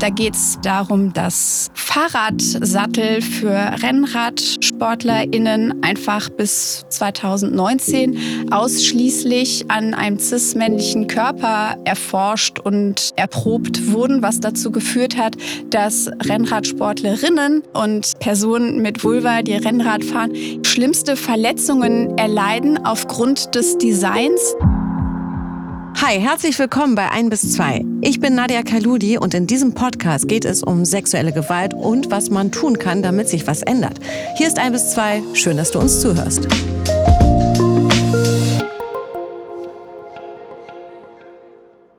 Da geht es darum, dass Fahrradsattel für RennradsportlerInnen einfach bis 2019 ausschließlich an einem cis-männlichen Körper erforscht und erprobt wurden, was dazu geführt hat, dass Rennradsportlerinnen und Personen mit Vulva, die Rennrad fahren, schlimmste Verletzungen erleiden aufgrund des Designs. Hi, herzlich willkommen bei 1 bis 2. Ich bin Nadia Kaludi und in diesem Podcast geht es um sexuelle Gewalt und was man tun kann, damit sich was ändert. Hier ist 1 bis 2. Schön, dass du uns zuhörst.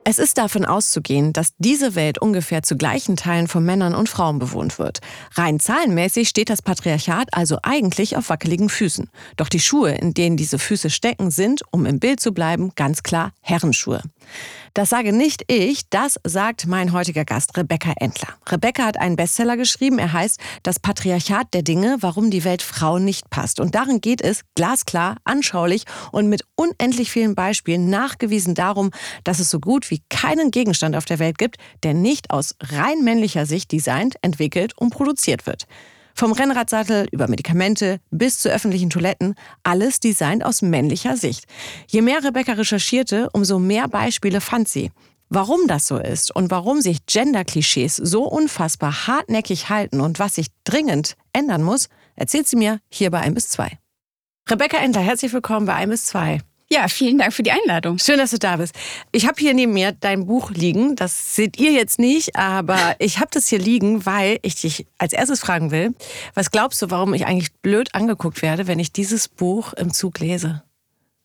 Es ist davon auszugehen, dass diese Welt ungefähr zu gleichen Teilen von Männern und Frauen bewohnt wird. Rein zahlenmäßig steht das Patriarchat also eigentlich auf wackeligen Füßen. Doch die Schuhe, in denen diese Füße stecken, sind, um im Bild zu bleiben, ganz klar Herrenschuhe. Das sage nicht ich, das sagt mein heutiger Gast Rebecca Entler. Rebecca hat einen Bestseller geschrieben, er heißt Das Patriarchat der Dinge, warum die Welt Frauen nicht passt. Und darin geht es glasklar, anschaulich und mit unendlich vielen Beispielen nachgewiesen darum, dass es so gut wie keinen Gegenstand auf der Welt gibt, der nicht aus rein männlicher Sicht designt, entwickelt und produziert wird. Vom Rennradsattel über Medikamente bis zu öffentlichen Toiletten, alles designt aus männlicher Sicht. Je mehr Rebecca recherchierte, umso mehr Beispiele fand sie. Warum das so ist und warum sich Gender-Klischees so unfassbar hartnäckig halten und was sich dringend ändern muss, erzählt sie mir hier bei 1 bis 2. Rebecca Endler, herzlich willkommen bei 1 bis 2. Ja, vielen Dank für die Einladung. Schön, dass du da bist. Ich habe hier neben mir dein Buch liegen. Das seht ihr jetzt nicht, aber ich habe das hier liegen, weil ich dich als erstes fragen will, was glaubst du, warum ich eigentlich blöd angeguckt werde, wenn ich dieses Buch im Zug lese?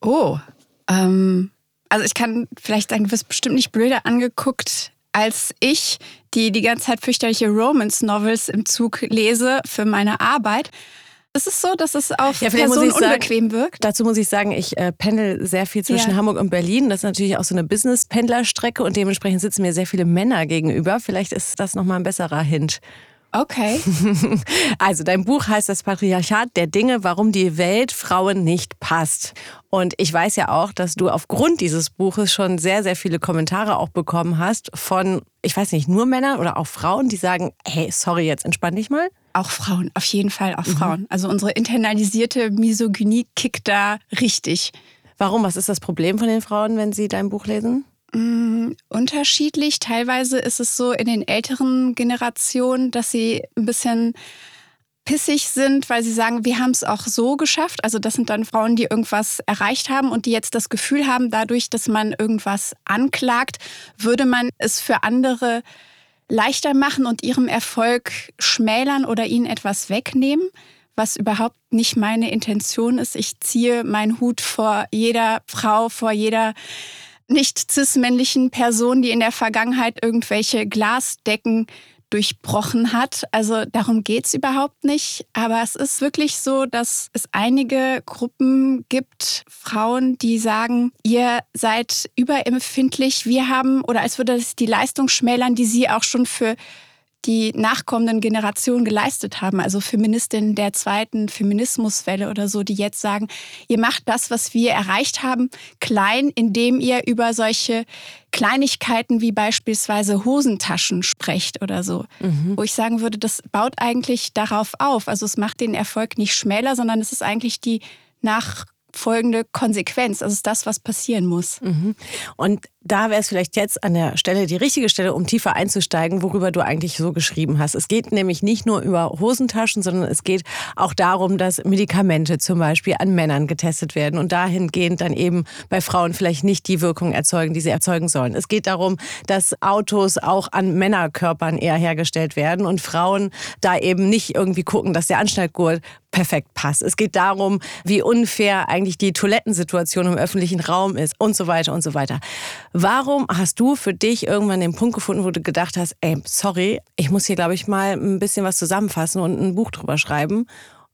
Oh, ähm, also ich kann vielleicht sagen, du wirst bestimmt nicht blöder angeguckt als ich, die die ganze Zeit fürchterliche Romance-Novels im Zug lese für meine Arbeit. Ist es so, dass es auf ja, Personen unbequem sagen, wirkt? Dazu muss ich sagen, ich äh, pendel sehr viel zwischen ja. Hamburg und Berlin. Das ist natürlich auch so eine Business-Pendlerstrecke und dementsprechend sitzen mir sehr viele Männer gegenüber. Vielleicht ist das nochmal ein besserer Hint. Okay. Also dein Buch heißt Das Patriarchat der Dinge, warum die Welt Frauen nicht passt. Und ich weiß ja auch, dass du aufgrund dieses Buches schon sehr, sehr viele Kommentare auch bekommen hast von, ich weiß nicht, nur Männern oder auch Frauen, die sagen, hey, sorry, jetzt entspann dich mal. Auch Frauen, auf jeden Fall auch mhm. Frauen. Also unsere internalisierte Misogynie kickt da richtig. Warum? Was ist das Problem von den Frauen, wenn sie dein Buch lesen? Mm, unterschiedlich. Teilweise ist es so in den älteren Generationen, dass sie ein bisschen pissig sind, weil sie sagen, wir haben es auch so geschafft. Also das sind dann Frauen, die irgendwas erreicht haben und die jetzt das Gefühl haben, dadurch, dass man irgendwas anklagt, würde man es für andere leichter machen und ihrem Erfolg schmälern oder ihnen etwas wegnehmen, was überhaupt nicht meine Intention ist. Ich ziehe meinen Hut vor jeder Frau, vor jeder nicht cis-männlichen Person, die in der Vergangenheit irgendwelche Glasdecken durchbrochen hat. Also darum geht es überhaupt nicht. Aber es ist wirklich so, dass es einige Gruppen gibt, Frauen, die sagen, ihr seid überempfindlich. Wir haben, oder als würde das die Leistung schmälern, die sie auch schon für die nachkommenden Generationen geleistet haben, also Feministinnen der zweiten Feminismuswelle oder so, die jetzt sagen, ihr macht das, was wir erreicht haben, klein, indem ihr über solche Kleinigkeiten wie beispielsweise Hosentaschen sprecht oder so. Mhm. Wo ich sagen würde, das baut eigentlich darauf auf. Also es macht den Erfolg nicht schmäler, sondern es ist eigentlich die nach folgende Konsequenz. Das ist das, was passieren muss. Mhm. Und da wäre es vielleicht jetzt an der Stelle die richtige Stelle, um tiefer einzusteigen, worüber du eigentlich so geschrieben hast. Es geht nämlich nicht nur über Hosentaschen, sondern es geht auch darum, dass Medikamente zum Beispiel an Männern getestet werden und dahingehend dann eben bei Frauen vielleicht nicht die Wirkung erzeugen, die sie erzeugen sollen. Es geht darum, dass Autos auch an Männerkörpern eher hergestellt werden und Frauen da eben nicht irgendwie gucken, dass der Anschnallgurt perfekt passt. Es geht darum, wie unfair eigentlich die Toilettensituation im öffentlichen Raum ist und so weiter und so weiter. Warum hast du für dich irgendwann den Punkt gefunden, wo du gedacht hast, ey, sorry, ich muss hier, glaube ich, mal ein bisschen was zusammenfassen und ein Buch drüber schreiben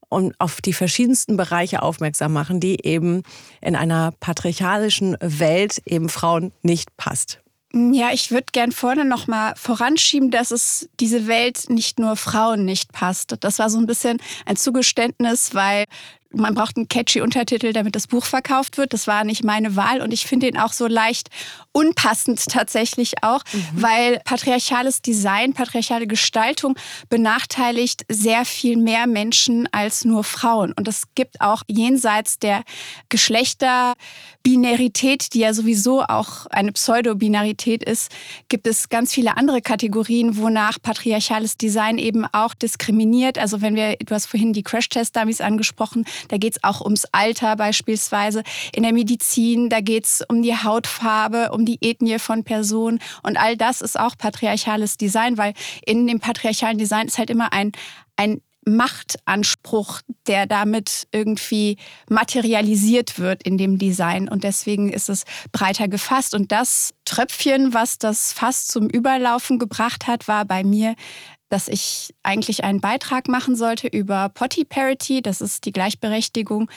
und auf die verschiedensten Bereiche aufmerksam machen, die eben in einer patriarchalischen Welt eben Frauen nicht passt? Ja, ich würde gern vorne noch mal voranschieben, dass es diese Welt nicht nur Frauen nicht passt. Das war so ein bisschen ein Zugeständnis, weil man braucht einen catchy Untertitel, damit das Buch verkauft wird. Das war nicht meine Wahl und ich finde ihn auch so leicht unpassend tatsächlich auch, mhm. weil patriarchales Design, patriarchale Gestaltung benachteiligt sehr viel mehr Menschen als nur Frauen. Und es gibt auch jenseits der Geschlechterbinarität, die ja sowieso auch eine Pseudobinarität ist, gibt es ganz viele andere Kategorien, wonach patriarchales Design eben auch diskriminiert. Also wenn wir, du hast vorhin die Crash-Test-Dummies angesprochen, da geht es auch ums Alter beispielsweise. In der Medizin, da geht es um die Hautfarbe, um die Ethnie von Personen. Und all das ist auch patriarchales Design, weil in dem patriarchalen Design ist halt immer ein, ein Machtanspruch, der damit irgendwie materialisiert wird in dem Design. Und deswegen ist es breiter gefasst. Und das Tröpfchen, was das Fass zum Überlaufen gebracht hat, war bei mir dass ich eigentlich einen Beitrag machen sollte über Potty Parity, das ist die Gleichberechtigung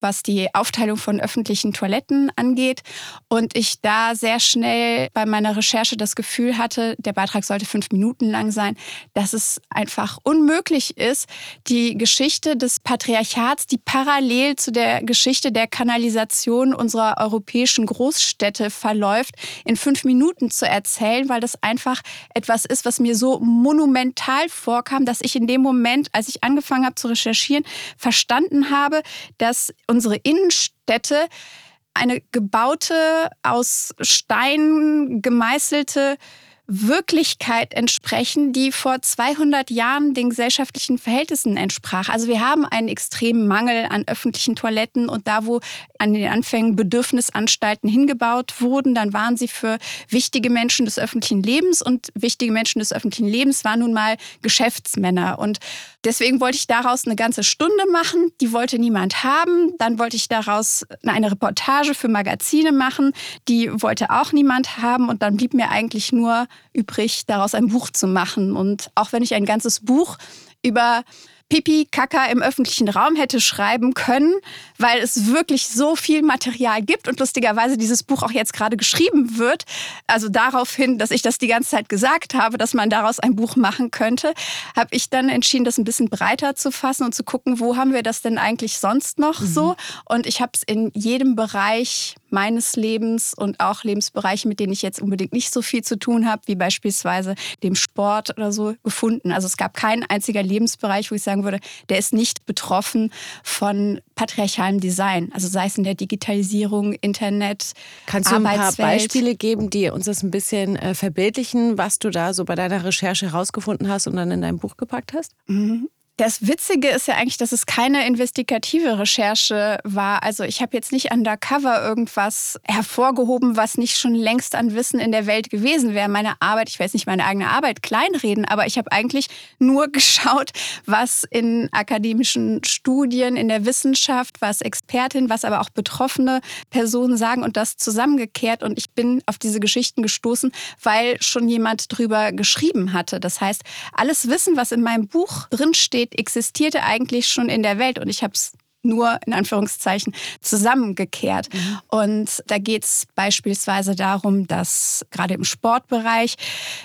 was die Aufteilung von öffentlichen Toiletten angeht. Und ich da sehr schnell bei meiner Recherche das Gefühl hatte, der Beitrag sollte fünf Minuten lang sein, dass es einfach unmöglich ist, die Geschichte des Patriarchats, die parallel zu der Geschichte der Kanalisation unserer europäischen Großstädte verläuft, in fünf Minuten zu erzählen, weil das einfach etwas ist, was mir so monumental vorkam, dass ich in dem Moment, als ich angefangen habe zu recherchieren, verstanden habe, dass unsere Innenstädte eine gebaute, aus Stein gemeißelte Wirklichkeit entsprechen, die vor 200 Jahren den gesellschaftlichen Verhältnissen entsprach. Also wir haben einen extremen Mangel an öffentlichen Toiletten und da, wo an den Anfängen Bedürfnisanstalten hingebaut wurden, dann waren sie für wichtige Menschen des öffentlichen Lebens und wichtige Menschen des öffentlichen Lebens waren nun mal Geschäftsmänner. Und deswegen wollte ich daraus eine ganze Stunde machen, die wollte niemand haben. Dann wollte ich daraus eine Reportage für Magazine machen, die wollte auch niemand haben und dann blieb mir eigentlich nur übrig, daraus ein Buch zu machen. Und auch wenn ich ein ganzes Buch über Pipi, Kaka im öffentlichen Raum hätte schreiben können, weil es wirklich so viel Material gibt und lustigerweise dieses Buch auch jetzt gerade geschrieben wird. Also darauf hin, dass ich das die ganze Zeit gesagt habe, dass man daraus ein Buch machen könnte, habe ich dann entschieden, das ein bisschen breiter zu fassen und zu gucken, wo haben wir das denn eigentlich sonst noch mhm. so. Und ich habe es in jedem Bereich meines Lebens und auch Lebensbereiche, mit denen ich jetzt unbedingt nicht so viel zu tun habe, wie beispielsweise dem Sport oder so, gefunden. Also es gab keinen einziger Lebensbereich, wo ich sagen würde, der ist nicht betroffen von patriarchalem Design. Also sei es in der Digitalisierung, Internet, Kannst du ein paar Beispiele geben, die uns das ein bisschen äh, verbildlichen, was du da so bei deiner Recherche herausgefunden hast und dann in dein Buch gepackt hast? Mhm. Das Witzige ist ja eigentlich, dass es keine investigative Recherche war. Also ich habe jetzt nicht undercover irgendwas hervorgehoben, was nicht schon längst an Wissen in der Welt gewesen wäre. Meine Arbeit, ich weiß nicht meine eigene Arbeit kleinreden, aber ich habe eigentlich nur geschaut, was in akademischen Studien, in der Wissenschaft, was Expertinnen, was aber auch betroffene Personen sagen und das zusammengekehrt. Und ich bin auf diese Geschichten gestoßen, weil schon jemand drüber geschrieben hatte. Das heißt, alles Wissen, was in meinem Buch drinsteht, existierte eigentlich schon in der Welt und ich habe es nur in Anführungszeichen zusammengekehrt. Mhm. Und da geht es beispielsweise darum, dass gerade im Sportbereich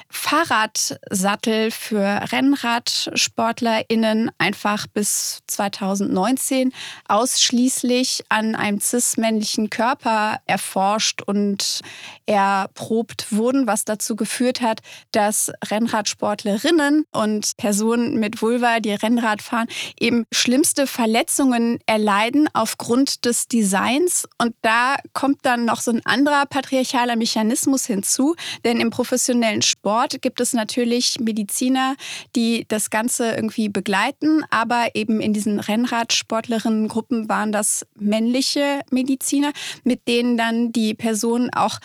Fahrradsattel für RennradsportlerInnen einfach bis 2019 ausschließlich an einem cis-männlichen Körper erforscht und erprobt wurden, was dazu geführt hat, dass Rennradsportlerinnen und Personen mit Vulva, die Rennrad fahren, eben schlimmste Verletzungen erleiden aufgrund des Designs. Und da kommt dann noch so ein anderer patriarchaler Mechanismus hinzu. Denn im professionellen Sport gibt es natürlich Mediziner, die das Ganze irgendwie begleiten. Aber eben in diesen Rennradsportlerinnen-Gruppen waren das männliche Mediziner, mit denen dann die Personen auch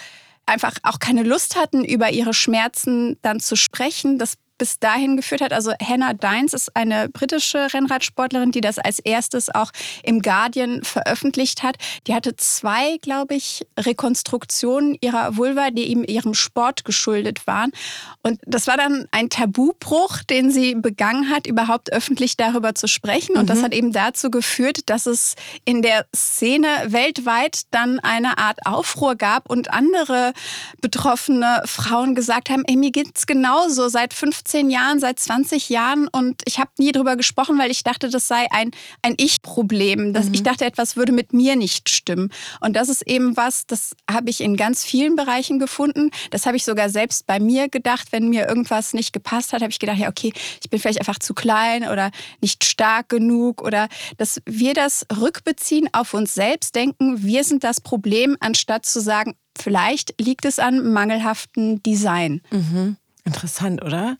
einfach auch keine Lust hatten, über ihre Schmerzen dann zu sprechen. Das bis dahin geführt hat. Also Hannah Dines ist eine britische Rennradsportlerin, die das als erstes auch im Guardian veröffentlicht hat. Die hatte zwei, glaube ich, Rekonstruktionen ihrer Vulva, die eben ihrem Sport geschuldet waren. Und das war dann ein Tabubruch, den sie begangen hat, überhaupt öffentlich darüber zu sprechen. Und mhm. das hat eben dazu geführt, dass es in der Szene weltweit dann eine Art Aufruhr gab und andere betroffene Frauen gesagt haben, ey, mir geht's genauso. Seit 15 15 Jahren, seit 20 Jahren und ich habe nie darüber gesprochen, weil ich dachte, das sei ein, ein Ich-Problem. Mhm. Ich dachte, etwas würde mit mir nicht stimmen. Und das ist eben was, das habe ich in ganz vielen Bereichen gefunden. Das habe ich sogar selbst bei mir gedacht, wenn mir irgendwas nicht gepasst hat, habe ich gedacht, ja, okay, ich bin vielleicht einfach zu klein oder nicht stark genug oder dass wir das rückbeziehen auf uns selbst, denken, wir sind das Problem, anstatt zu sagen, vielleicht liegt es an mangelhaftem Design. Mhm. Interessant, oder?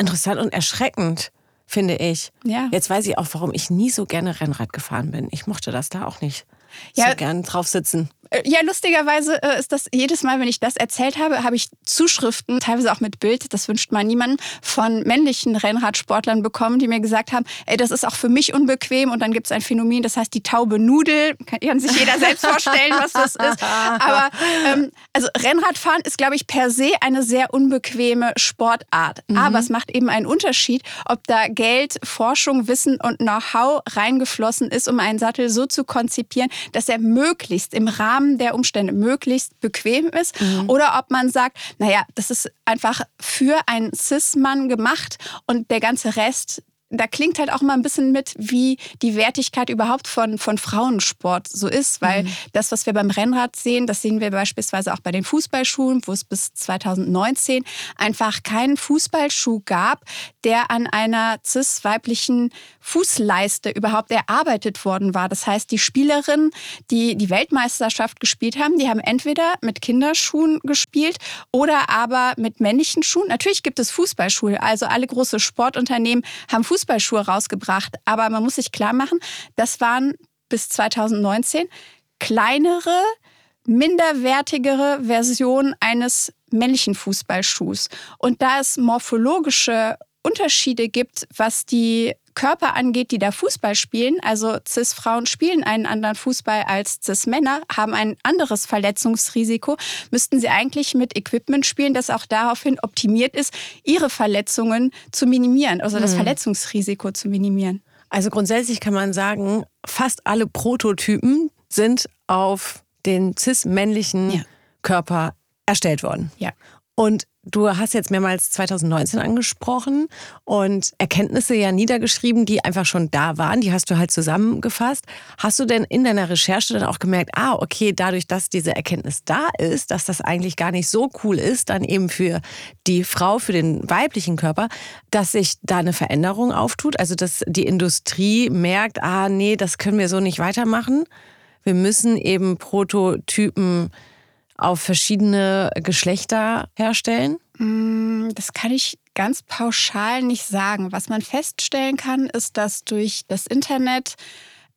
Interessant und erschreckend, finde ich. Ja. Jetzt weiß ich auch, warum ich nie so gerne Rennrad gefahren bin. Ich mochte das da auch nicht. Ja. So gern drauf sitzen. Ja, lustigerweise äh, ist das jedes Mal, wenn ich das erzählt habe, habe ich Zuschriften, teilweise auch mit Bild, das wünscht man niemanden, von männlichen Rennradsportlern bekommen, die mir gesagt haben, ey, das ist auch für mich unbequem. Und dann gibt es ein Phänomen, das heißt die taube Nudel. Kann, sich jeder selbst vorstellen, was das ist. Aber ähm, also Rennradfahren ist, glaube ich, per se eine sehr unbequeme Sportart. Mhm. Aber es macht eben einen Unterschied, ob da Geld, Forschung, Wissen und Know-how reingeflossen ist, um einen Sattel so zu konzipieren, dass er möglichst im Rahmen Rahmen der Umstände möglichst bequem ist mhm. oder ob man sagt, naja, das ist einfach für einen Cis-Mann gemacht und der ganze Rest, da klingt halt auch mal ein bisschen mit, wie die Wertigkeit überhaupt von, von Frauensport so ist. Weil mhm. das, was wir beim Rennrad sehen, das sehen wir beispielsweise auch bei den Fußballschuhen, wo es bis 2019 einfach keinen Fußballschuh gab, der an einer cis-weiblichen Fußleiste überhaupt erarbeitet worden war. Das heißt, die Spielerinnen, die die Weltmeisterschaft gespielt haben, die haben entweder mit Kinderschuhen gespielt oder aber mit männlichen Schuhen. Natürlich gibt es Fußballschuhe, also alle große Sportunternehmen haben Fußballschuhe Fußballschuhe rausgebracht. Aber man muss sich klar machen, das waren bis 2019 kleinere, minderwertigere Versionen eines männlichen Fußballschuhs. Und da es morphologische Unterschiede gibt, was die Körper angeht, die da Fußball spielen, also CIS-Frauen spielen einen anderen Fußball als CIS-Männer, haben ein anderes Verletzungsrisiko, müssten sie eigentlich mit Equipment spielen, das auch daraufhin optimiert ist, ihre Verletzungen zu minimieren, also das mhm. Verletzungsrisiko zu minimieren. Also grundsätzlich kann man sagen, fast alle Prototypen sind auf den cis-männlichen ja. Körper erstellt worden. Ja. Und Du hast jetzt mehrmals 2019 angesprochen und Erkenntnisse ja niedergeschrieben, die einfach schon da waren. Die hast du halt zusammengefasst. Hast du denn in deiner Recherche dann auch gemerkt, ah, okay, dadurch, dass diese Erkenntnis da ist, dass das eigentlich gar nicht so cool ist, dann eben für die Frau, für den weiblichen Körper, dass sich da eine Veränderung auftut? Also, dass die Industrie merkt, ah, nee, das können wir so nicht weitermachen. Wir müssen eben Prototypen auf verschiedene Geschlechter herstellen? Mm, das kann ich ganz pauschal nicht sagen. Was man feststellen kann, ist, dass durch das Internet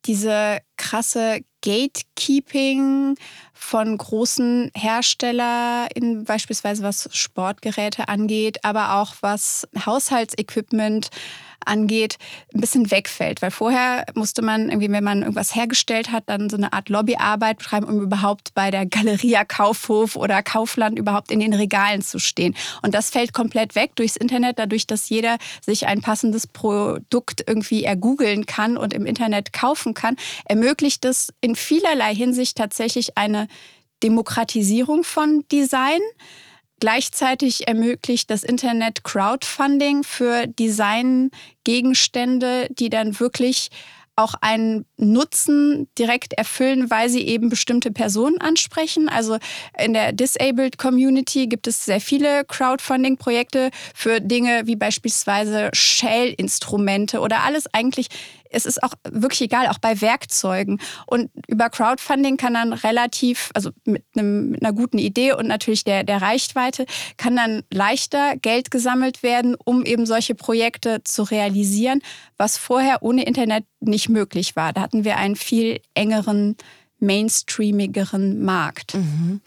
diese krasse Gatekeeping von großen Herstellern, beispielsweise was Sportgeräte angeht, aber auch was Haushaltsequipment angeht, ein bisschen wegfällt. Weil vorher musste man irgendwie, wenn man irgendwas hergestellt hat, dann so eine Art Lobbyarbeit betreiben, um überhaupt bei der Galeria Kaufhof oder Kaufland überhaupt in den Regalen zu stehen. Und das fällt komplett weg durchs Internet, dadurch, dass jeder sich ein passendes Produkt irgendwie ergoogeln kann und im Internet kaufen kann, ermöglicht es in vielerlei Hinsicht tatsächlich eine Demokratisierung von Design. Gleichzeitig ermöglicht das Internet Crowdfunding für Designgegenstände, die dann wirklich auch einen Nutzen direkt erfüllen, weil sie eben bestimmte Personen ansprechen. Also in der Disabled Community gibt es sehr viele Crowdfunding-Projekte für Dinge wie beispielsweise Shell-Instrumente oder alles eigentlich es ist auch wirklich egal, auch bei Werkzeugen. Und über Crowdfunding kann dann relativ, also mit, einem, mit einer guten Idee und natürlich der, der Reichweite, kann dann leichter Geld gesammelt werden, um eben solche Projekte zu realisieren, was vorher ohne Internet nicht möglich war. Da hatten wir einen viel engeren, mainstreamigeren Markt. Mhm.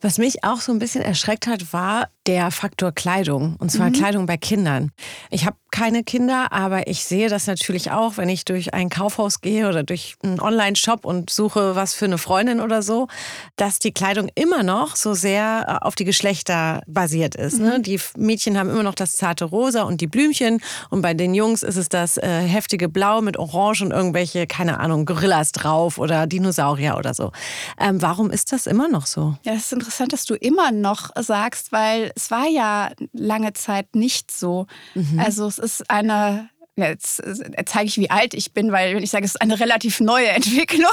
Was mich auch so ein bisschen erschreckt hat, war der Faktor Kleidung. Und zwar mhm. Kleidung bei Kindern. Ich habe keine Kinder, aber ich sehe das natürlich auch, wenn ich durch ein Kaufhaus gehe oder durch einen Online-Shop und suche was für eine Freundin oder so, dass die Kleidung immer noch so sehr äh, auf die Geschlechter basiert ist. Ne? Mhm. Die Mädchen haben immer noch das zarte Rosa und die Blümchen und bei den Jungs ist es das äh, heftige Blau mit Orange und irgendwelche, keine Ahnung, Gorillas drauf oder Dinosaurier oder so. Ähm, warum ist das immer noch so? Ja, das ist interessant, dass du immer noch sagst, weil es war ja lange Zeit nicht so. Mhm. Also es ist eine jetzt äh, zeige ich, wie alt ich bin, weil wenn ich sage, es ist eine relativ neue Entwicklung,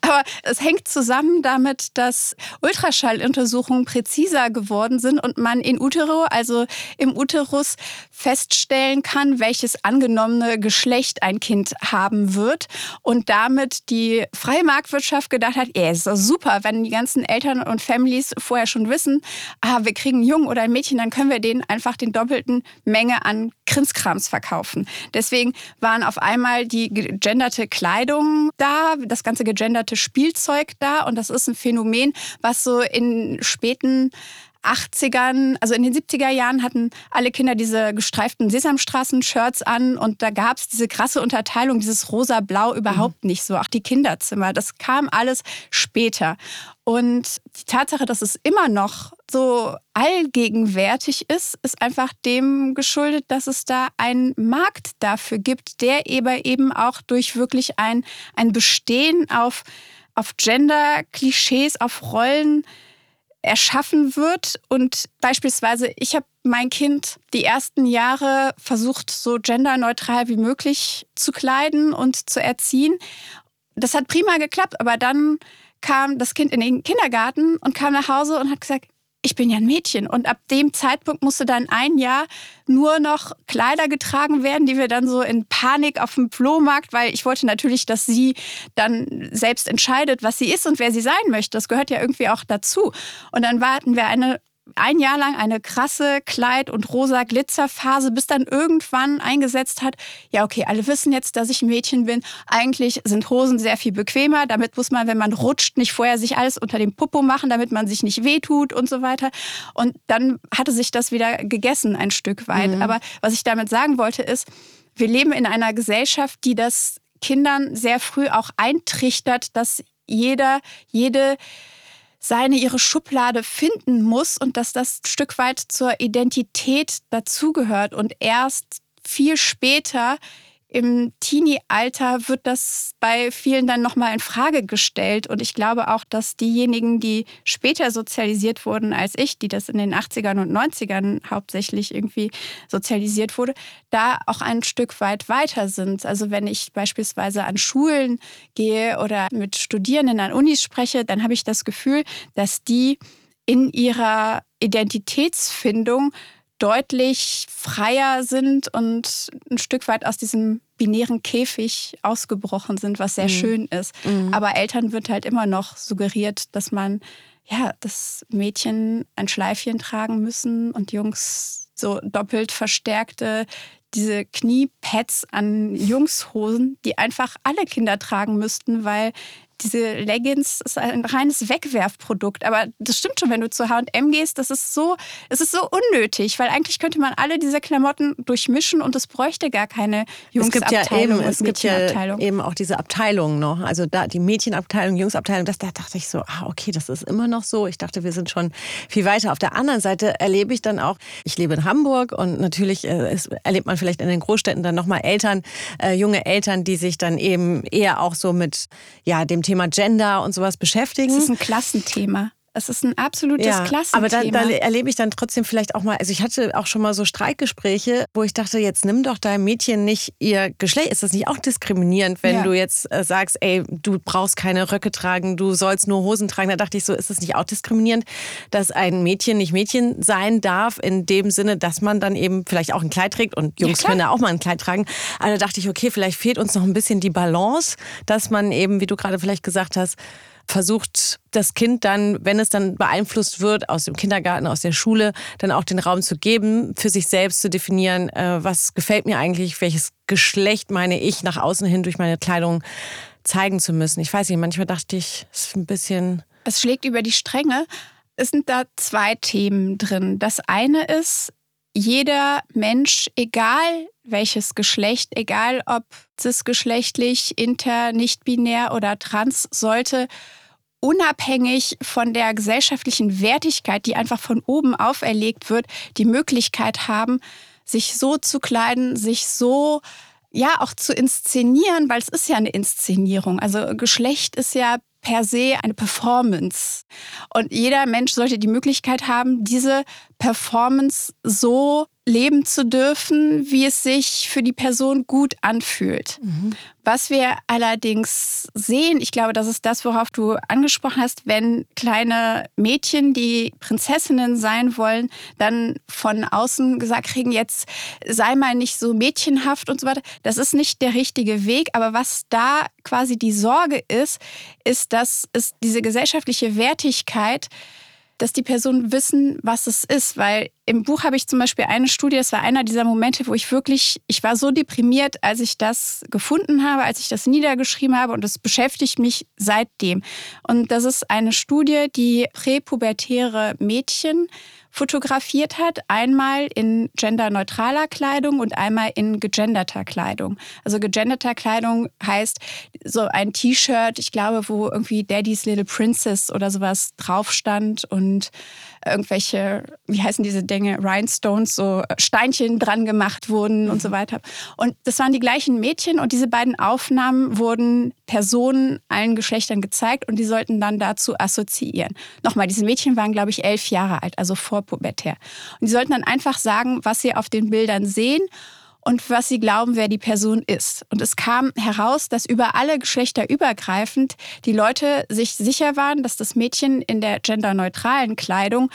aber es hängt zusammen damit, dass Ultraschalluntersuchungen präziser geworden sind und man in utero, also im Uterus, feststellen kann, welches angenommene Geschlecht ein Kind haben wird und damit die freie Marktwirtschaft gedacht hat, ja, ist doch super, wenn die ganzen Eltern und Families vorher schon wissen, ah, wir kriegen einen Jungen oder ein Mädchen, dann können wir denen einfach den doppelten Menge an Krimskrams verkaufen. Deswegen waren auf einmal die gegenderte Kleidung da, das ganze gegenderte Spielzeug da. Und das ist ein Phänomen, was so in späten 80ern, also in den 70er Jahren hatten alle Kinder diese gestreiften Sesamstraßen-Shirts an und da gab es diese krasse Unterteilung, dieses rosa-blau überhaupt mhm. nicht so. Auch die Kinderzimmer, das kam alles später. Und die Tatsache, dass es immer noch so allgegenwärtig ist, ist einfach dem geschuldet, dass es da einen Markt dafür gibt, der eben auch durch wirklich ein, ein Bestehen auf, auf Gender-Klischees, auf Rollen, erschaffen wird. Und beispielsweise, ich habe mein Kind die ersten Jahre versucht, so genderneutral wie möglich zu kleiden und zu erziehen. Das hat prima geklappt, aber dann kam das Kind in den Kindergarten und kam nach Hause und hat gesagt, ich bin ja ein Mädchen. Und ab dem Zeitpunkt musste dann ein Jahr nur noch Kleider getragen werden, die wir dann so in Panik auf dem Flohmarkt, weil ich wollte natürlich, dass sie dann selbst entscheidet, was sie ist und wer sie sein möchte. Das gehört ja irgendwie auch dazu. Und dann warten wir eine ein Jahr lang eine krasse Kleid- und rosa Glitzerphase, bis dann irgendwann eingesetzt hat, ja okay, alle wissen jetzt, dass ich ein Mädchen bin. Eigentlich sind Hosen sehr viel bequemer. Damit muss man, wenn man rutscht, nicht vorher sich alles unter dem Popo machen, damit man sich nicht wehtut und so weiter. Und dann hatte sich das wieder gegessen ein Stück weit. Mhm. Aber was ich damit sagen wollte ist, wir leben in einer Gesellschaft, die das Kindern sehr früh auch eintrichtert, dass jeder, jede seine, ihre Schublade finden muss und dass das ein Stück weit zur Identität dazugehört. Und erst viel später im Teenie-Alter wird das bei vielen dann nochmal in Frage gestellt. Und ich glaube auch, dass diejenigen, die später sozialisiert wurden als ich, die das in den 80ern und 90ern hauptsächlich irgendwie sozialisiert wurde, da auch ein Stück weit weiter sind. Also wenn ich beispielsweise an Schulen gehe oder mit Studierenden an Unis spreche, dann habe ich das Gefühl, dass die in ihrer Identitätsfindung deutlich freier sind und ein Stück weit aus diesem binären Käfig ausgebrochen sind, was sehr mhm. schön ist. Mhm. Aber Eltern wird halt immer noch suggeriert, dass man, ja, das Mädchen ein Schleifchen tragen müssen und Jungs so doppelt verstärkte diese Kniepads an Jungshosen, die einfach alle Kinder tragen müssten, weil diese Leggings ist ein reines Wegwerfprodukt. Aber das stimmt schon, wenn du zu H&M gehst, das ist so, es ist so unnötig, weil eigentlich könnte man alle diese Klamotten durchmischen und es bräuchte gar keine Jungsabteilung es gibt ja eben, Es gibt ja eben auch diese Abteilungen noch. Also da die Mädchenabteilung, Jungsabteilung, das, da dachte ich so, ah, okay, das ist immer noch so. Ich dachte, wir sind schon viel weiter. Auf der anderen Seite erlebe ich dann auch, ich lebe in Hamburg und natürlich äh, erlebt man vielleicht in den Großstädten dann nochmal Eltern, äh, junge Eltern, die sich dann eben eher auch so mit ja, dem Thema Thema Gender und sowas beschäftigen. Das ist ein Klassenthema. Es ist ein absolutes ja, Klassenthema. Aber da, da, erlebe ich dann trotzdem vielleicht auch mal, also ich hatte auch schon mal so Streikgespräche, wo ich dachte, jetzt nimm doch deinem Mädchen nicht ihr Geschlecht. Ist das nicht auch diskriminierend, wenn ja. du jetzt äh, sagst, ey, du brauchst keine Röcke tragen, du sollst nur Hosen tragen? Da dachte ich so, ist das nicht auch diskriminierend, dass ein Mädchen nicht Mädchen sein darf, in dem Sinne, dass man dann eben vielleicht auch ein Kleid trägt und Jungs ja, können auch mal ein Kleid tragen. Aber da dachte ich, okay, vielleicht fehlt uns noch ein bisschen die Balance, dass man eben, wie du gerade vielleicht gesagt hast, versucht das Kind dann, wenn es dann beeinflusst wird aus dem Kindergarten, aus der Schule, dann auch den Raum zu geben, für sich selbst zu definieren, äh, was gefällt mir eigentlich, welches Geschlecht meine ich nach außen hin durch meine Kleidung zeigen zu müssen. Ich weiß nicht, manchmal dachte ich, es ist ein bisschen. Es schlägt über die Stränge. Es sind da zwei Themen drin. Das eine ist, jeder Mensch, egal welches Geschlecht, egal ob cisgeschlechtlich, inter, nicht binär oder trans, sollte unabhängig von der gesellschaftlichen Wertigkeit, die einfach von oben auferlegt wird, die Möglichkeit haben, sich so zu kleiden, sich so ja auch zu inszenieren, weil es ist ja eine Inszenierung. Also Geschlecht ist ja per se eine Performance. Und jeder Mensch sollte die Möglichkeit haben, diese Performance so leben zu dürfen, wie es sich für die Person gut anfühlt. Mhm. Was wir allerdings sehen, ich glaube, das ist das, worauf du angesprochen hast, wenn kleine Mädchen, die Prinzessinnen sein wollen, dann von außen gesagt kriegen, jetzt sei mal nicht so mädchenhaft und so weiter. Das ist nicht der richtige Weg. Aber was da quasi die Sorge ist, ist, dass es diese gesellschaftliche Wertigkeit dass die Personen wissen, was es ist. Weil im Buch habe ich zum Beispiel eine Studie, das war einer dieser Momente, wo ich wirklich, ich war so deprimiert, als ich das gefunden habe, als ich das niedergeschrieben habe und das beschäftigt mich seitdem. Und das ist eine Studie, die präpubertäre Mädchen fotografiert hat. Einmal in genderneutraler Kleidung und einmal in gegenderter Kleidung. Also gegenderter Kleidung heißt so ein T-Shirt, ich glaube, wo irgendwie Daddy's Little Princess oder sowas drauf stand und irgendwelche, wie heißen diese Dinge, Rhinestones, so Steinchen dran gemacht wurden und so mhm. weiter. Und das waren die gleichen Mädchen und diese beiden Aufnahmen wurden Personen allen Geschlechtern gezeigt und die sollten dann dazu assoziieren. Nochmal, diese Mädchen waren, glaube ich, elf Jahre alt, also vorpubertär. Und die sollten dann einfach sagen, was sie auf den Bildern sehen und was sie glauben, wer die Person ist. Und es kam heraus, dass über alle Geschlechter übergreifend die Leute sich sicher waren, dass das Mädchen in der genderneutralen Kleidung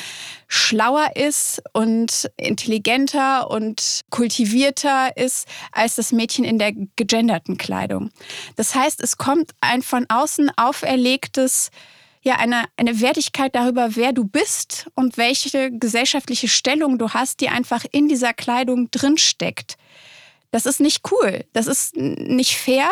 schlauer ist und intelligenter und kultivierter ist als das Mädchen in der gegenderten Kleidung. Das heißt, es kommt ein von außen auferlegtes ja eine, eine Wertigkeit darüber, wer du bist und welche gesellschaftliche Stellung du hast, die einfach in dieser Kleidung drinsteckt. Das ist nicht cool. Das ist nicht fair.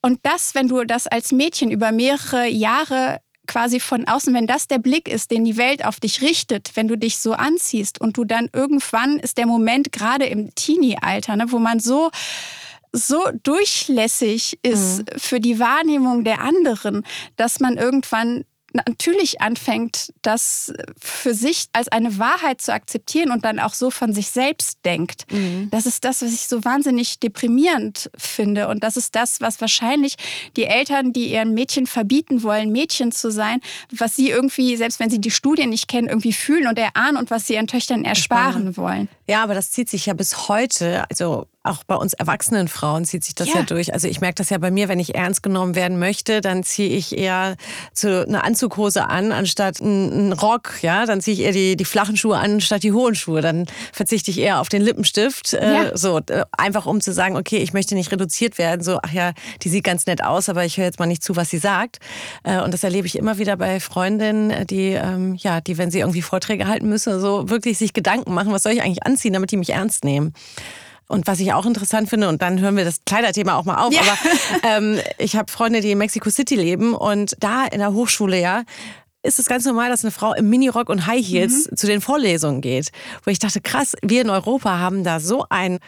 Und das, wenn du das als Mädchen über mehrere Jahre quasi von außen, wenn das der Blick ist, den die Welt auf dich richtet, wenn du dich so anziehst und du dann irgendwann ist der Moment gerade im Teenie-Alter, ne, wo man so so durchlässig ist mhm. für die Wahrnehmung der anderen, dass man irgendwann natürlich anfängt, das für sich als eine Wahrheit zu akzeptieren und dann auch so von sich selbst denkt. Mhm. Das ist das, was ich so wahnsinnig deprimierend finde. Und das ist das, was wahrscheinlich die Eltern, die ihren Mädchen verbieten wollen, Mädchen zu sein, was sie irgendwie, selbst wenn sie die Studien nicht kennen, irgendwie fühlen und erahnen und was sie ihren Töchtern ersparen wollen. Ja, aber das zieht sich ja bis heute. Also auch bei uns erwachsenen Frauen zieht sich das ja. ja. durch. Also ich merke das ja bei mir, wenn ich ernst genommen werden möchte, dann ziehe ich eher zu eine Anzughose an, anstatt einen Rock. Ja, dann ziehe ich eher die, die flachen Schuhe an, anstatt die hohen Schuhe. Dann verzichte ich eher auf den Lippenstift. Äh, ja. so, äh, einfach um zu sagen, okay, ich möchte nicht reduziert werden. So, ach ja, die sieht ganz nett aus, aber ich höre jetzt mal nicht zu, was sie sagt. Äh, und das erlebe ich immer wieder bei Freundinnen, die, ähm, ja, die, wenn sie irgendwie Vorträge halten müssen, so wirklich sich Gedanken machen, was soll ich eigentlich anziehen, damit die mich ernst nehmen. Und was ich auch interessant finde, und dann hören wir das Kleiderthema auch mal auf, ja. aber ähm, ich habe Freunde, die in Mexico City leben und da in der Hochschule ja ist es ganz normal, dass eine Frau im Minirock und High Heels mhm. zu den Vorlesungen geht. Wo ich dachte, krass, wir in Europa haben da so ein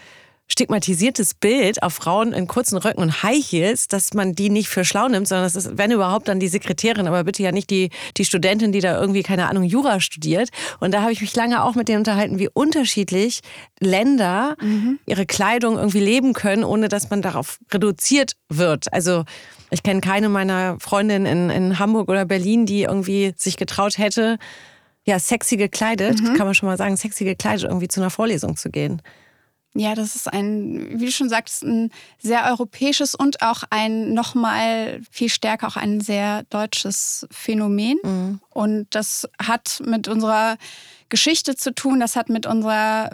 stigmatisiertes Bild auf Frauen in kurzen Röcken und High Heels, dass man die nicht für schlau nimmt, sondern das ist, wenn überhaupt, dann die Sekretärin, aber bitte ja nicht die, die Studentin, die da irgendwie, keine Ahnung, Jura studiert. Und da habe ich mich lange auch mit denen unterhalten, wie unterschiedlich Länder mhm. ihre Kleidung irgendwie leben können, ohne dass man darauf reduziert wird. Also ich kenne keine meiner Freundinnen in, in Hamburg oder Berlin, die irgendwie sich getraut hätte, ja, sexy gekleidet, mhm. kann man schon mal sagen, sexy gekleidet irgendwie zu einer Vorlesung zu gehen. Ja, das ist ein, wie du schon sagst, ein sehr europäisches und auch ein nochmal viel stärker auch ein sehr deutsches Phänomen. Mhm. Und das hat mit unserer Geschichte zu tun, das hat mit unserer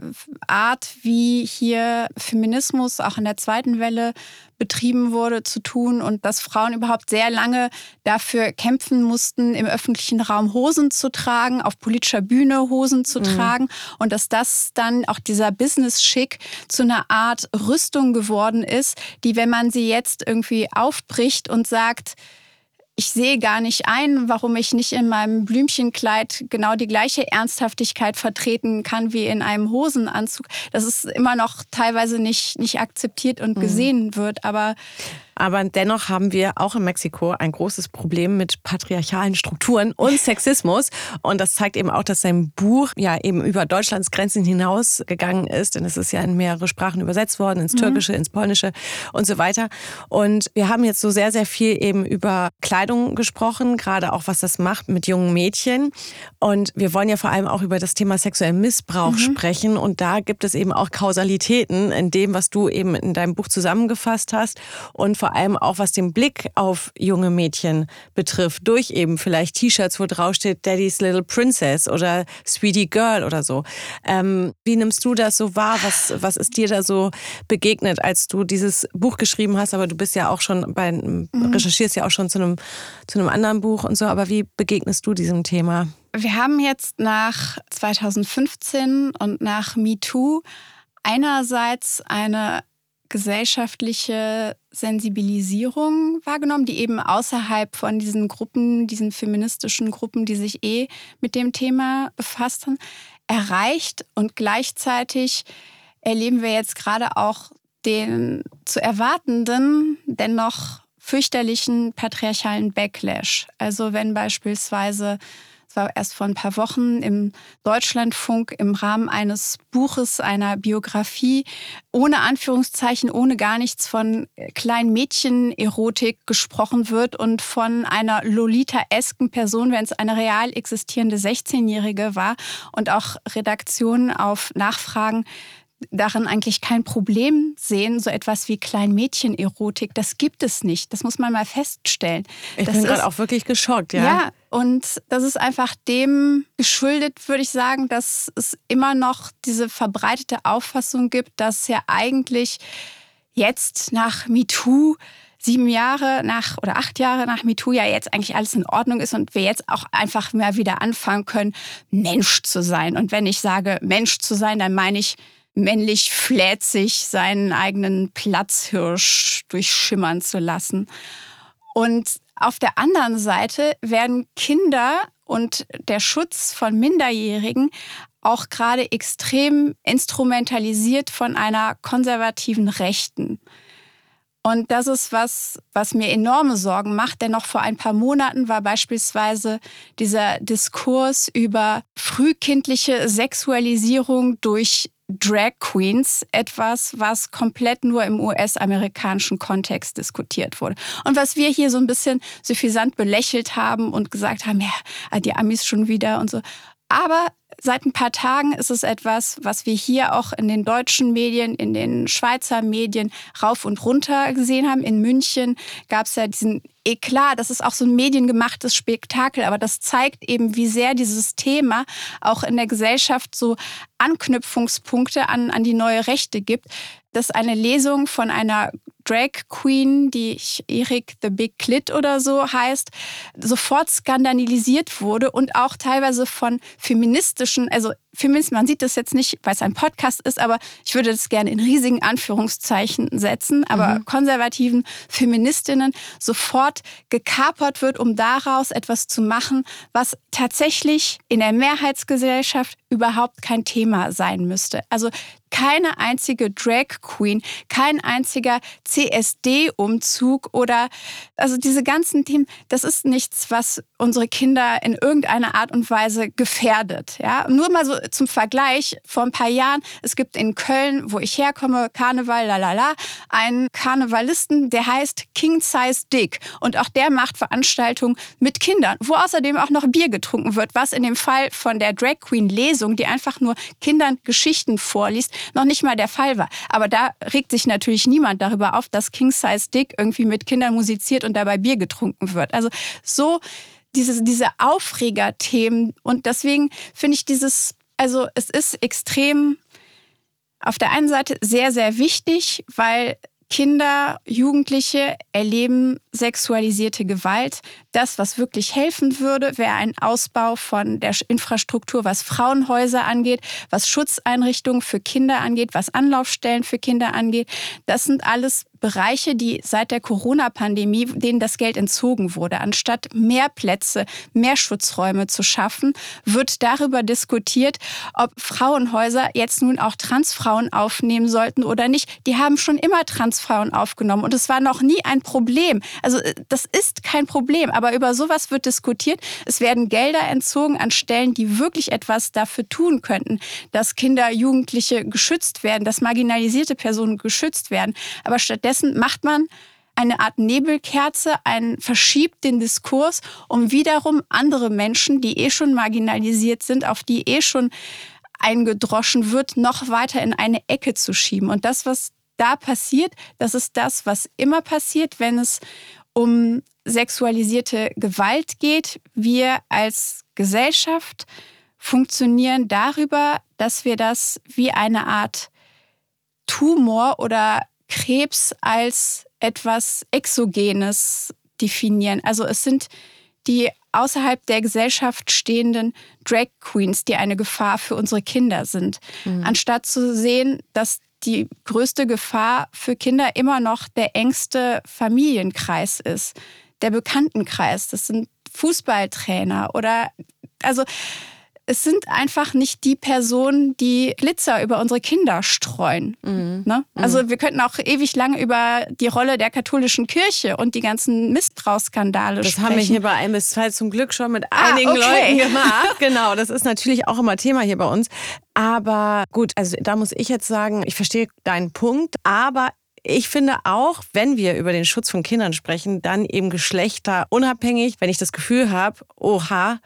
Art, wie hier Feminismus auch in der zweiten Welle betrieben wurde, zu tun und dass Frauen überhaupt sehr lange dafür kämpfen mussten, im öffentlichen Raum Hosen zu tragen, auf politischer Bühne Hosen zu mhm. tragen und dass das dann auch dieser Business-Schick zu einer Art Rüstung geworden ist, die, wenn man sie jetzt irgendwie aufbricht und sagt, ich sehe gar nicht ein, warum ich nicht in meinem Blümchenkleid genau die gleiche Ernsthaftigkeit vertreten kann wie in einem Hosenanzug. Das ist immer noch teilweise nicht, nicht akzeptiert und mhm. gesehen wird. Aber Aber dennoch haben wir auch in Mexiko ein großes Problem mit patriarchalen Strukturen und Sexismus. Und das zeigt eben auch, dass sein Buch ja eben über Deutschlands Grenzen hinaus gegangen ist. Denn es ist ja in mehrere Sprachen übersetzt worden, ins mhm. Türkische, ins Polnische und so weiter. Und wir haben jetzt so sehr, sehr viel eben über Kleidung gesprochen, gerade auch was das macht mit jungen Mädchen. Und wir wollen ja vor allem auch über das Thema sexuellen Missbrauch mhm. sprechen. Und da gibt es eben auch Kausalitäten in dem, was du eben in deinem Buch zusammengefasst hast. Und vor allem auch was den Blick auf junge Mädchen betrifft, durch eben vielleicht T-Shirts, wo draufsteht Daddy's Little Princess oder Sweetie Girl oder so. Ähm, wie nimmst du das so wahr? Was, was ist dir da so begegnet, als du dieses Buch geschrieben hast? Aber du bist ja auch schon bei, mhm. recherchierst ja auch schon zu einem, zu einem anderen Buch und so. Aber wie begegnest du diesem Thema? Wir haben jetzt nach 2015 und nach MeToo einerseits eine gesellschaftliche Sensibilisierung wahrgenommen, die eben außerhalb von diesen Gruppen, diesen feministischen Gruppen, die sich eh mit dem Thema befassten, erreicht. Und gleichzeitig erleben wir jetzt gerade auch den zu erwartenden, dennoch fürchterlichen patriarchalen Backlash. Also wenn beispielsweise es war erst vor ein paar Wochen im Deutschlandfunk im Rahmen eines Buches, einer Biografie, ohne Anführungszeichen, ohne gar nichts von kleinen Mädchen-Erotik gesprochen wird und von einer Lolita-esken Person, wenn es eine real existierende 16-Jährige war und auch Redaktionen auf Nachfragen darin eigentlich kein Problem sehen, so etwas wie Kleinmädchen-Erotik. Das gibt es nicht. Das muss man mal feststellen. Ich das bin gerade auch wirklich geschockt, ja. Ja, und das ist einfach dem geschuldet, würde ich sagen, dass es immer noch diese verbreitete Auffassung gibt, dass ja eigentlich jetzt nach MeToo sieben Jahre nach oder acht Jahre nach MeToo ja jetzt eigentlich alles in Ordnung ist und wir jetzt auch einfach mehr wieder anfangen können, Mensch zu sein. Und wenn ich sage Mensch zu sein, dann meine ich männlich fläzig seinen eigenen Platzhirsch durchschimmern zu lassen. Und auf der anderen Seite werden Kinder und der Schutz von Minderjährigen auch gerade extrem instrumentalisiert von einer konservativen Rechten. Und das ist was, was mir enorme Sorgen macht, denn noch vor ein paar Monaten war beispielsweise dieser Diskurs über frühkindliche Sexualisierung durch Drag Queens etwas, was komplett nur im US-amerikanischen Kontext diskutiert wurde. Und was wir hier so ein bisschen suffisant belächelt haben und gesagt haben, ja, die Amis schon wieder und so. Aber seit ein paar Tagen ist es etwas, was wir hier auch in den deutschen Medien, in den Schweizer Medien rauf und runter gesehen haben. In München gab es ja diesen Eklat, das ist auch so ein mediengemachtes Spektakel, aber das zeigt eben, wie sehr dieses Thema auch in der Gesellschaft so Anknüpfungspunkte an, an die neue Rechte gibt. Dass eine Lesung von einer Drag Queen, die Erik the Big Clit oder so heißt, sofort skandalisiert wurde und auch teilweise von feministischen, also Feminist, man sieht das jetzt nicht, weil es ein Podcast ist, aber ich würde das gerne in riesigen Anführungszeichen setzen, aber mhm. konservativen Feministinnen sofort gekapert wird, um daraus etwas zu machen, was tatsächlich in der Mehrheitsgesellschaft überhaupt kein Thema sein müsste. Also keine einzige Drag Queen, kein einziger CSD-Umzug oder also diese ganzen Themen, das ist nichts, was unsere Kinder in irgendeiner Art und Weise gefährdet. Ja? Nur mal so zum Vergleich, vor ein paar Jahren, es gibt in Köln, wo ich herkomme, Karneval, lalala, einen Karnevalisten, der heißt King Size Dick und auch der macht Veranstaltungen mit Kindern, wo außerdem auch noch Bier getrunken wird, was in dem Fall von der Drag Queen Lesung, die einfach nur Kindern Geschichten vorliest, noch nicht mal der Fall war. Aber da regt sich natürlich niemand darüber auf, dass King Size Dick irgendwie mit Kindern musiziert und dabei Bier getrunken wird. Also so diese, diese Aufregerthemen und deswegen finde ich dieses, also es ist extrem auf der einen Seite sehr, sehr wichtig, weil Kinder, Jugendliche erleben sexualisierte Gewalt. Das, was wirklich helfen würde, wäre ein Ausbau von der Infrastruktur, was Frauenhäuser angeht, was Schutzeinrichtungen für Kinder angeht, was Anlaufstellen für Kinder angeht. Das sind alles Bereiche, die seit der Corona-Pandemie, denen das Geld entzogen wurde. Anstatt mehr Plätze, mehr Schutzräume zu schaffen, wird darüber diskutiert, ob Frauenhäuser jetzt nun auch Transfrauen aufnehmen sollten oder nicht. Die haben schon immer Transfrauen aufgenommen und es war noch nie ein Problem. Also äh, das ist kein Problem, aber über sowas wird diskutiert. Es werden Gelder entzogen an Stellen, die wirklich etwas dafür tun könnten, dass Kinder, Jugendliche geschützt werden, dass marginalisierte Personen geschützt werden. Aber stattdessen macht man eine Art Nebelkerze, ein, verschiebt den Diskurs, um wiederum andere Menschen, die eh schon marginalisiert sind, auf die eh schon eingedroschen wird, noch weiter in eine Ecke zu schieben. Und das, was da passiert, das ist das, was immer passiert, wenn es um sexualisierte Gewalt geht. Wir als Gesellschaft funktionieren darüber, dass wir das wie eine Art Tumor oder Krebs als etwas Exogenes definieren. Also es sind die außerhalb der Gesellschaft stehenden Drag Queens, die eine Gefahr für unsere Kinder sind. Mhm. Anstatt zu sehen, dass die größte Gefahr für Kinder immer noch der engste Familienkreis ist, der Bekanntenkreis. Das sind Fußballtrainer oder also es sind einfach nicht die Personen, die Glitzer über unsere Kinder streuen. Mhm. Ne? Mhm. Also wir könnten auch ewig lange über die Rolle der katholischen Kirche und die ganzen Missbrauchsskandale das sprechen. Das haben wir hier bei 1 bis 2 zum Glück schon mit ah, einigen okay. Leuten gemacht. genau, das ist natürlich auch immer Thema hier bei uns. Aber gut, also da muss ich jetzt sagen, ich verstehe deinen Punkt, aber ich finde auch, wenn wir über den Schutz von Kindern sprechen, dann eben geschlechterunabhängig, wenn ich das Gefühl habe, oha,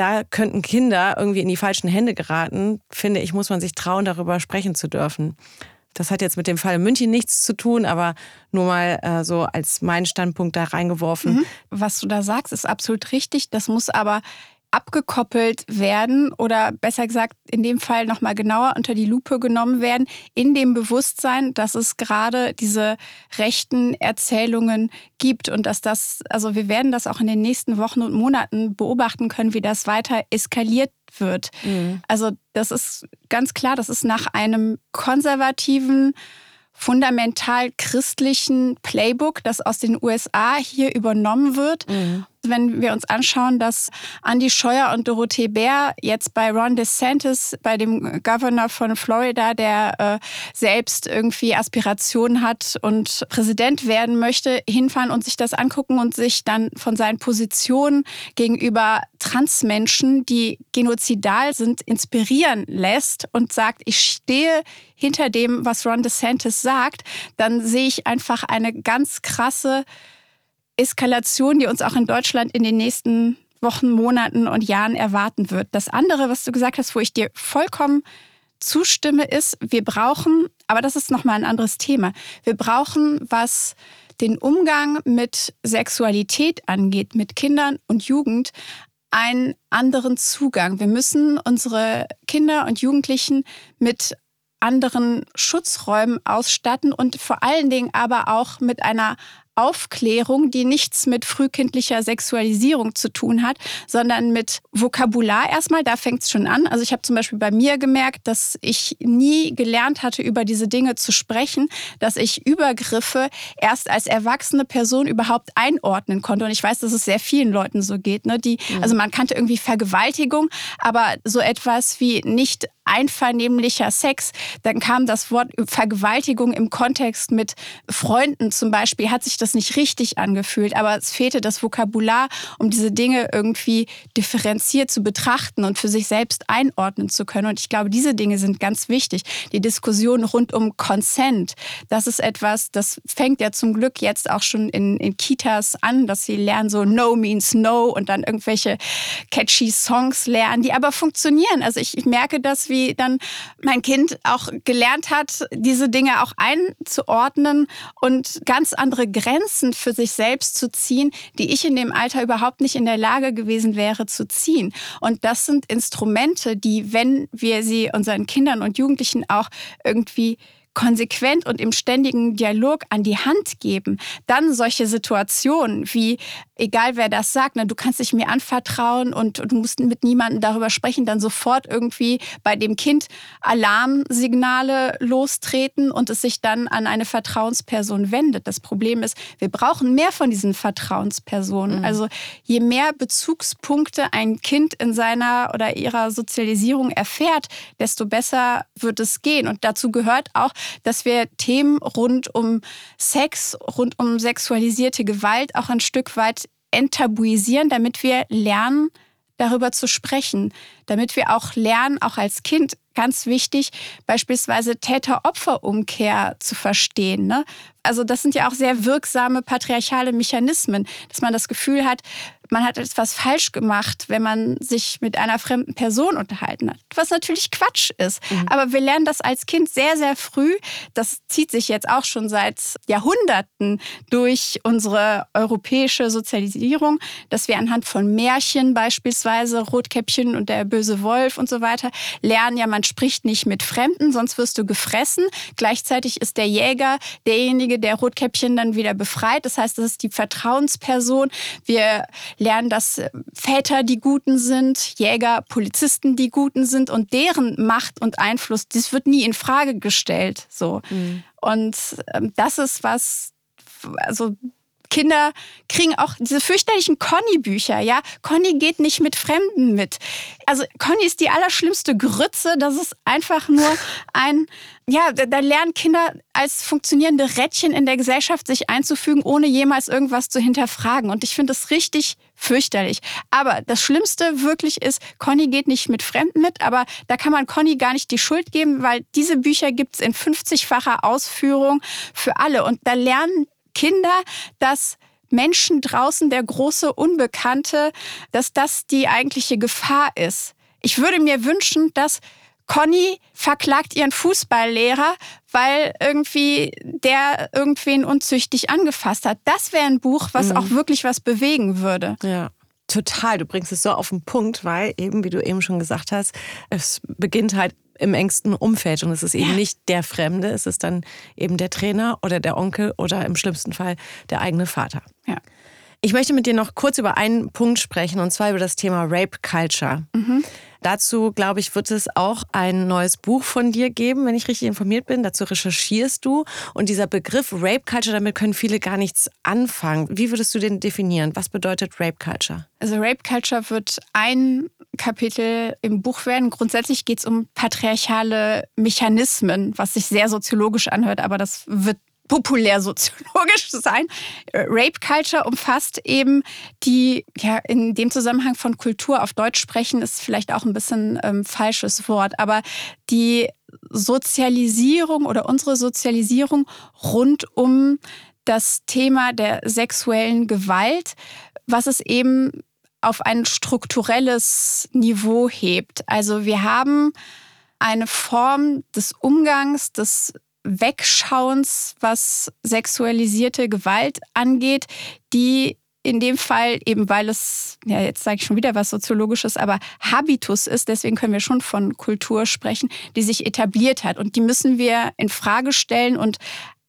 da könnten Kinder irgendwie in die falschen Hände geraten, finde ich, muss man sich trauen, darüber sprechen zu dürfen. Das hat jetzt mit dem Fall München nichts zu tun, aber nur mal äh, so als mein Standpunkt da reingeworfen. Mhm. Was du da sagst, ist absolut richtig. Das muss aber abgekoppelt werden oder besser gesagt in dem Fall nochmal genauer unter die Lupe genommen werden, in dem Bewusstsein, dass es gerade diese rechten Erzählungen gibt und dass das, also wir werden das auch in den nächsten Wochen und Monaten beobachten können, wie das weiter eskaliert wird. Mhm. Also das ist ganz klar, das ist nach einem konservativen, fundamental christlichen Playbook, das aus den USA hier übernommen wird. Mhm. Wenn wir uns anschauen, dass Andy Scheuer und Dorothee Bär jetzt bei Ron DeSantis, bei dem Governor von Florida, der äh, selbst irgendwie Aspirationen hat und Präsident werden möchte, hinfahren und sich das angucken und sich dann von seinen Positionen gegenüber Transmenschen, die genozidal sind, inspirieren lässt und sagt, ich stehe hinter dem, was Ron DeSantis sagt, dann sehe ich einfach eine ganz krasse Eskalation, die uns auch in Deutschland in den nächsten Wochen, Monaten und Jahren erwarten wird. Das andere, was du gesagt hast, wo ich dir vollkommen zustimme, ist, wir brauchen, aber das ist nochmal ein anderes Thema, wir brauchen, was den Umgang mit Sexualität angeht, mit Kindern und Jugend, einen anderen Zugang. Wir müssen unsere Kinder und Jugendlichen mit anderen Schutzräumen ausstatten und vor allen Dingen aber auch mit einer Aufklärung, die nichts mit frühkindlicher Sexualisierung zu tun hat, sondern mit Vokabular erstmal. Da fängt es schon an. Also ich habe zum Beispiel bei mir gemerkt, dass ich nie gelernt hatte, über diese Dinge zu sprechen, dass ich Übergriffe erst als erwachsene Person überhaupt einordnen konnte. Und ich weiß, dass es sehr vielen Leuten so geht. Ne? Die, mhm. Also man kannte irgendwie Vergewaltigung, aber so etwas wie nicht einvernehmlicher Sex, dann kam das Wort Vergewaltigung im Kontext mit Freunden zum Beispiel, hat sich das nicht richtig angefühlt, aber es fehlte das Vokabular, um diese Dinge irgendwie differenziert zu betrachten und für sich selbst einordnen zu können. Und ich glaube, diese Dinge sind ganz wichtig. Die Diskussion rund um Consent, das ist etwas, das fängt ja zum Glück jetzt auch schon in, in Kitas an, dass sie lernen so No means No und dann irgendwelche catchy Songs lernen, die aber funktionieren. Also ich, ich merke das, wie wie dann mein Kind auch gelernt hat, diese Dinge auch einzuordnen und ganz andere Grenzen für sich selbst zu ziehen, die ich in dem Alter überhaupt nicht in der Lage gewesen wäre zu ziehen. Und das sind Instrumente, die, wenn wir sie unseren Kindern und Jugendlichen auch irgendwie konsequent und im ständigen Dialog an die Hand geben, dann solche Situationen wie, egal wer das sagt, ne, du kannst dich mir anvertrauen und du musst mit niemandem darüber sprechen, dann sofort irgendwie bei dem Kind Alarmsignale lostreten und es sich dann an eine Vertrauensperson wendet. Das Problem ist, wir brauchen mehr von diesen Vertrauenspersonen. Mhm. Also je mehr Bezugspunkte ein Kind in seiner oder ihrer Sozialisierung erfährt, desto besser wird es gehen. Und dazu gehört auch, dass wir Themen rund um Sex, rund um sexualisierte Gewalt auch ein Stück weit enttabuisieren, damit wir lernen, darüber zu sprechen, damit wir auch lernen, auch als Kind, ganz wichtig, beispielsweise Täter-Opfer-Umkehr zu verstehen. Ne? Also das sind ja auch sehr wirksame patriarchale Mechanismen, dass man das Gefühl hat, man hat etwas falsch gemacht, wenn man sich mit einer fremden Person unterhalten hat. Was natürlich Quatsch ist. Mhm. Aber wir lernen das als Kind sehr, sehr früh. Das zieht sich jetzt auch schon seit Jahrhunderten durch unsere europäische Sozialisierung, dass wir anhand von Märchen beispielsweise, Rotkäppchen und der böse Wolf und so weiter, lernen, ja, man spricht nicht mit Fremden, sonst wirst du gefressen. Gleichzeitig ist der Jäger derjenige, der Rotkäppchen dann wieder befreit. Das heißt, das ist die Vertrauensperson. Wir lernen, dass äh, Väter die Guten sind, Jäger, Polizisten die Guten sind und deren Macht und Einfluss, das wird nie in Frage gestellt. So. Mhm. Und ähm, das ist was, also Kinder kriegen auch diese fürchterlichen Conny-Bücher, ja. Conny geht nicht mit Fremden mit. Also Conny ist die allerschlimmste Grütze. Das ist einfach nur ein, ja, da lernen Kinder als funktionierende Rädchen in der Gesellschaft sich einzufügen, ohne jemals irgendwas zu hinterfragen. Und ich finde das richtig fürchterlich. Aber das Schlimmste wirklich ist, Conny geht nicht mit Fremden mit, aber da kann man Conny gar nicht die Schuld geben, weil diese Bücher gibt es in 50-facher Ausführung für alle. Und da lernen Kinder, dass Menschen draußen, der große Unbekannte, dass das die eigentliche Gefahr ist. Ich würde mir wünschen, dass Conny verklagt ihren Fußballlehrer, weil irgendwie der irgendwen unzüchtig angefasst hat. Das wäre ein Buch, was mhm. auch wirklich was bewegen würde. Ja. Total, du bringst es so auf den Punkt, weil eben, wie du eben schon gesagt hast, es beginnt halt im engsten Umfeld. Und es ist eben ja. nicht der Fremde, es ist dann eben der Trainer oder der Onkel oder im schlimmsten Fall der eigene Vater. Ja. Ich möchte mit dir noch kurz über einen Punkt sprechen, und zwar über das Thema Rape Culture. Mhm. Dazu, glaube ich, wird es auch ein neues Buch von dir geben, wenn ich richtig informiert bin. Dazu recherchierst du. Und dieser Begriff Rape Culture, damit können viele gar nichts anfangen. Wie würdest du den definieren? Was bedeutet Rape Culture? Also Rape Culture wird ein Kapitel im Buch werden. Grundsätzlich geht es um patriarchale Mechanismen, was sich sehr soziologisch anhört, aber das wird populär soziologisch sein. Rape Culture umfasst eben die, ja, in dem Zusammenhang von Kultur auf Deutsch sprechen, ist vielleicht auch ein bisschen ähm, falsches Wort, aber die Sozialisierung oder unsere Sozialisierung rund um das Thema der sexuellen Gewalt, was es eben auf ein strukturelles Niveau hebt. Also wir haben eine Form des Umgangs, des Wegschauens, was sexualisierte Gewalt angeht, die in dem Fall, eben weil es, ja, jetzt sage ich schon wieder was Soziologisches, aber Habitus ist, deswegen können wir schon von Kultur sprechen, die sich etabliert hat. Und die müssen wir in Frage stellen und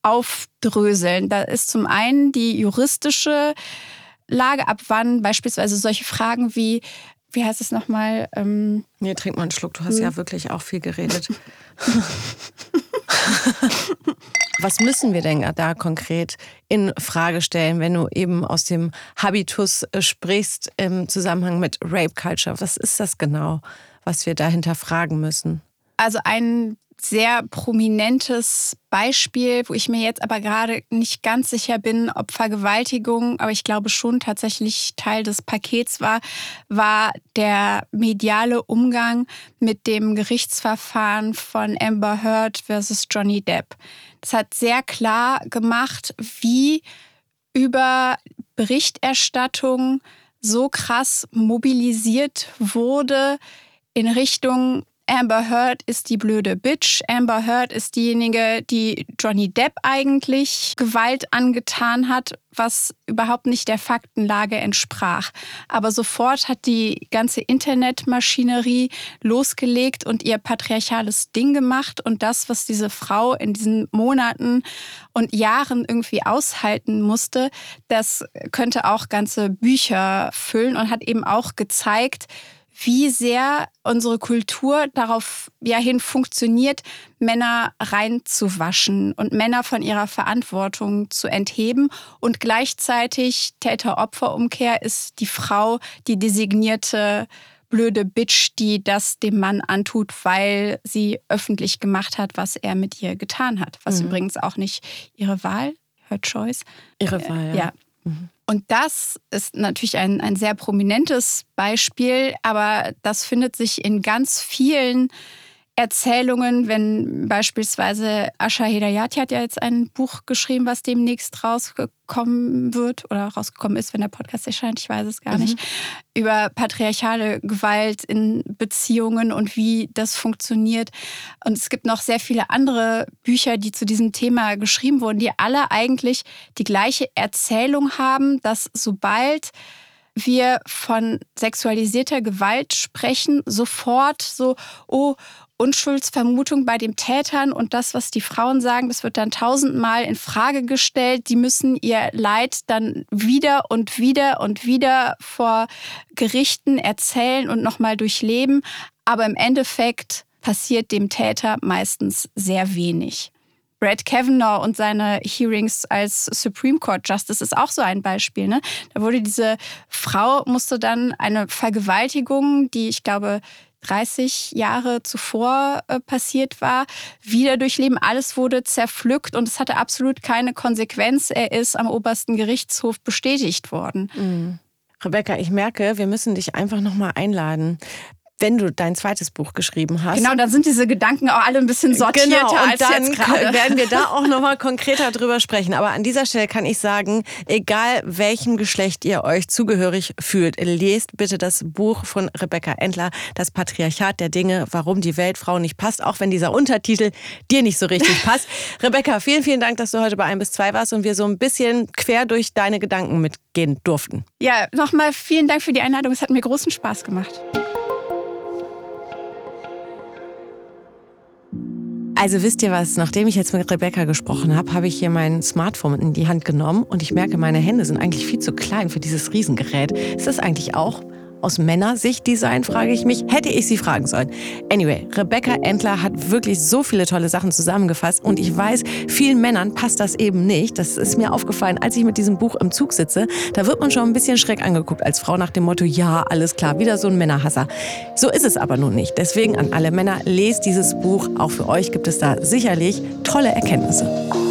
aufdröseln. Da ist zum einen die juristische Lage, ab wann beispielsweise solche Fragen wie, wie heißt es nochmal? Ähm, nee, trink mal einen Schluck, du hast hm. ja wirklich auch viel geredet. Was müssen wir denn da konkret in Frage stellen, wenn du eben aus dem Habitus äh, sprichst im Zusammenhang mit Rape Culture? Was ist das genau, was wir dahinter fragen müssen? Also ein sehr prominentes Beispiel, wo ich mir jetzt aber gerade nicht ganz sicher bin, ob Vergewaltigung, aber ich glaube schon tatsächlich Teil des Pakets war, war der mediale Umgang mit dem Gerichtsverfahren von Amber Heard versus Johnny Depp. Das hat sehr klar gemacht, wie über Berichterstattung so krass mobilisiert wurde in Richtung Amber Heard ist die blöde Bitch. Amber Heard ist diejenige, die Johnny Depp eigentlich Gewalt angetan hat, was überhaupt nicht der Faktenlage entsprach. Aber sofort hat die ganze Internetmaschinerie losgelegt und ihr patriarchales Ding gemacht. Und das, was diese Frau in diesen Monaten und Jahren irgendwie aushalten musste, das könnte auch ganze Bücher füllen und hat eben auch gezeigt, wie sehr unsere Kultur darauf ja hin funktioniert, Männer reinzuwaschen und Männer von ihrer Verantwortung zu entheben. Und gleichzeitig Täter-Opfer-Umkehr ist die Frau die designierte blöde Bitch, die das dem Mann antut, weil sie öffentlich gemacht hat, was er mit ihr getan hat. Was mhm. übrigens auch nicht ihre Wahl, her choice. Ihre Wahl, ja. ja. Mhm. Und das ist natürlich ein, ein sehr prominentes Beispiel, aber das findet sich in ganz vielen Erzählungen, wenn beispielsweise Asha Hedayati hat ja jetzt ein Buch geschrieben, was demnächst rausgekommen wird oder rausgekommen ist, wenn der Podcast erscheint, ich weiß es gar mhm. nicht, über patriarchale Gewalt in Beziehungen und wie das funktioniert. Und es gibt noch sehr viele andere Bücher, die zu diesem Thema geschrieben wurden, die alle eigentlich die gleiche Erzählung haben, dass sobald wir von sexualisierter Gewalt sprechen, sofort so, oh, Unschuldsvermutung bei den Tätern und das, was die Frauen sagen, das wird dann tausendmal in Frage gestellt. Die müssen ihr Leid dann wieder und wieder und wieder vor Gerichten erzählen und nochmal durchleben. Aber im Endeffekt passiert dem Täter meistens sehr wenig. Brad Kavanaugh und seine Hearings als Supreme Court Justice ist auch so ein Beispiel. Ne? Da wurde diese Frau, musste dann eine Vergewaltigung, die ich glaube 30 Jahre zuvor äh, passiert war, wieder durchleben. Alles wurde zerpflückt und es hatte absolut keine Konsequenz. Er ist am obersten Gerichtshof bestätigt worden. Mhm. Rebecca, ich merke, wir müssen dich einfach nochmal einladen wenn du dein zweites Buch geschrieben hast. Genau, dann sind diese Gedanken auch alle ein bisschen sortierter genau, und als dann jetzt gerade. werden wir da auch nochmal konkreter drüber sprechen. Aber an dieser Stelle kann ich sagen, egal welchem Geschlecht ihr euch zugehörig fühlt, lest bitte das Buch von Rebecca Endler, Das Patriarchat der Dinge, warum die Welt Frauen nicht passt, auch wenn dieser Untertitel dir nicht so richtig passt. Rebecca, vielen, vielen Dank, dass du heute bei 1 bis 2 warst und wir so ein bisschen quer durch deine Gedanken mitgehen durften. Ja, nochmal vielen Dank für die Einladung. Es hat mir großen Spaß gemacht. Also wisst ihr was, nachdem ich jetzt mit Rebecca gesprochen habe, habe ich hier mein Smartphone in die Hand genommen und ich merke, meine Hände sind eigentlich viel zu klein für dieses Riesengerät. Ist das eigentlich auch aus Männersicht Design, frage ich mich. Hätte ich sie fragen sollen. Anyway, Rebecca Entler hat wirklich so viele tolle Sachen zusammengefasst und ich weiß, vielen Männern passt das eben nicht. Das ist mir aufgefallen, als ich mit diesem Buch im Zug sitze. Da wird man schon ein bisschen schräg angeguckt als Frau nach dem Motto, ja, alles klar, wieder so ein Männerhasser. So ist es aber nun nicht. Deswegen an alle Männer, lest dieses Buch. Auch für euch gibt es da sicherlich tolle Erkenntnisse.